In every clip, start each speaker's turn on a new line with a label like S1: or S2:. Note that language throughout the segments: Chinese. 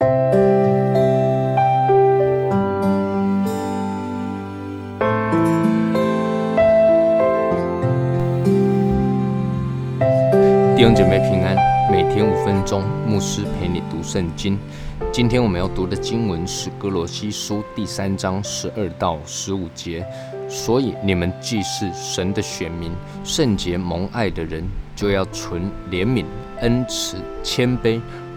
S1: 弟兄姐妹平安，每天五分钟，牧师陪你读圣经。今天我们要读的经文是哥罗西书第三章十二到十五节。所以你们既是神的选民，圣洁蒙爱的人，就要存怜悯、恩慈、谦卑、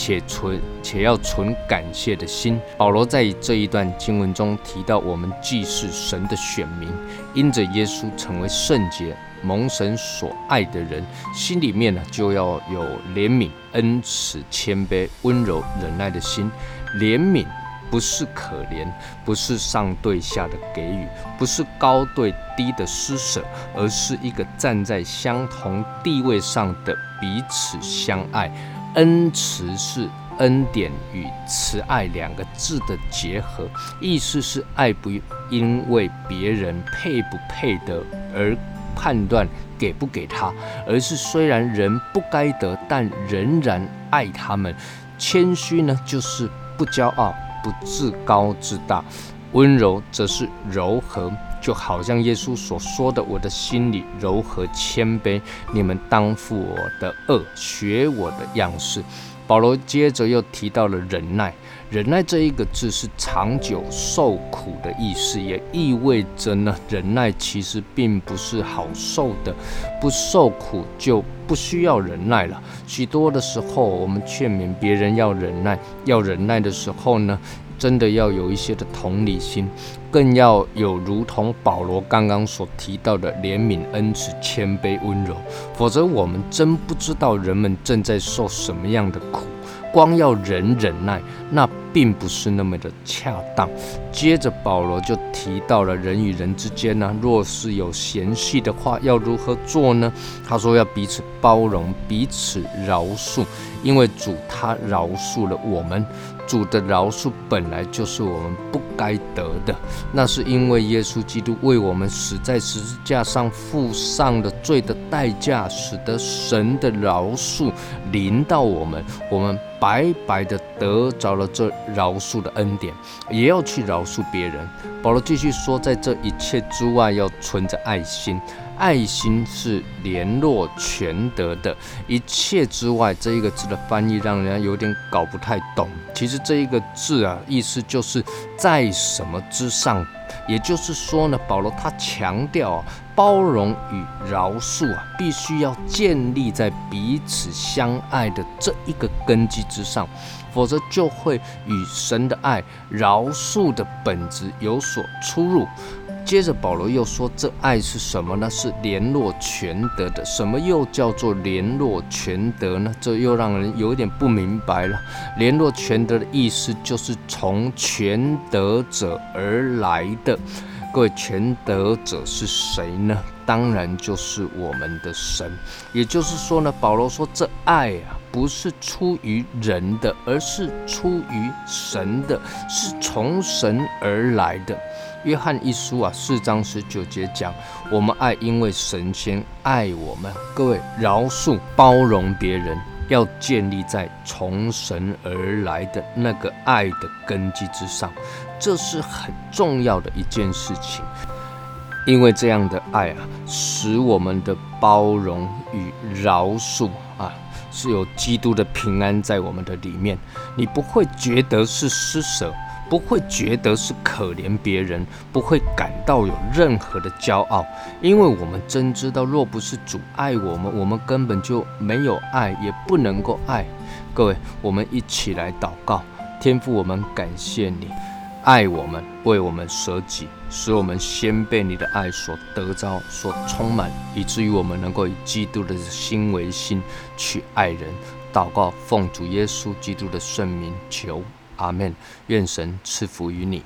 S1: 且存且要存感谢的心。保罗在这一段经文中提到，我们既是神的选民，因着耶稣成为圣洁、蒙神所爱的人，心里面呢就要有怜悯、恩慈、谦卑、温柔、忍耐的心。怜悯不是可怜，不是上对下的给予，不是高对低的施舍，而是一个站在相同地位上的彼此相爱。恩慈是恩典与慈爱两个字的结合，意思是爱不因为别人配不配得而判断给不给他，而是虽然人不该得，但仍然爱他们。谦虚呢，就是不骄傲，不自高自大；温柔则是柔和。就好像耶稣所说的：“我的心里柔和谦卑，你们当负我的恶，学我的样式。”保罗接着又提到了忍耐，忍耐这一个字是长久受苦的意思，也意味着呢，忍耐其实并不是好受的，不受苦就不需要忍耐了。许多的时候，我们劝勉别人要忍耐，要忍耐的时候呢。真的要有一些的同理心，更要有如同保罗刚刚所提到的怜悯、恩慈、谦卑、温柔，否则我们真不知道人们正在受什么样的苦。光要忍忍耐，那并不是那么的恰当。接着保罗就提到了人与人之间呢，若是有嫌隙的话，要如何做呢？他说要彼此包容，彼此饶恕，因为主他饶恕了我们。主的饶恕本来就是我们不该得的，那是因为耶稣基督为我们死在十字架上，付上了罪的代价，使得神的饶恕临到我们，我们白白的得着了这饶恕的恩典，也要去饶恕别人。保罗继续说，在这一切之外，要存着爱心。爱心是联络全德的一切之外，这一个字的翻译让人家有点搞不太懂。其实这一个字啊，意思就是在什么之上，也就是说呢，保罗他强调啊，包容与饶恕啊，必须要建立在彼此相爱的这一个根基之上，否则就会与神的爱、饶恕的本质有所出入。接着保罗又说：“这爱是什么呢？是联络全德的。什么又叫做联络全德呢？这又让人有点不明白了。联络全德的意思就是从全德者而来的。各位，全德者是谁呢？当然就是我们的神。也就是说呢，保罗说这爱啊，不是出于人的，而是出于神的，是从神而来的。”约翰一书啊，四章十九节讲，我们爱，因为神先爱我们。各位，饶恕、包容别人，要建立在从神而来的那个爱的根基之上，这是很重要的一件事情。因为这样的爱啊，使我们的包容与饶恕啊，是有基督的平安在我们的里面，你不会觉得是施舍。不会觉得是可怜别人，不会感到有任何的骄傲，因为我们真知道，若不是主爱我们，我们根本就没有爱，也不能够爱。各位，我们一起来祷告，天父，我们感谢你爱我们，为我们舍己，使我们先被你的爱所得着、所充满，以至于我们能够以基督的心为心去爱人。祷告，奉主耶稣基督的圣名求。阿门，愿神赐福于你。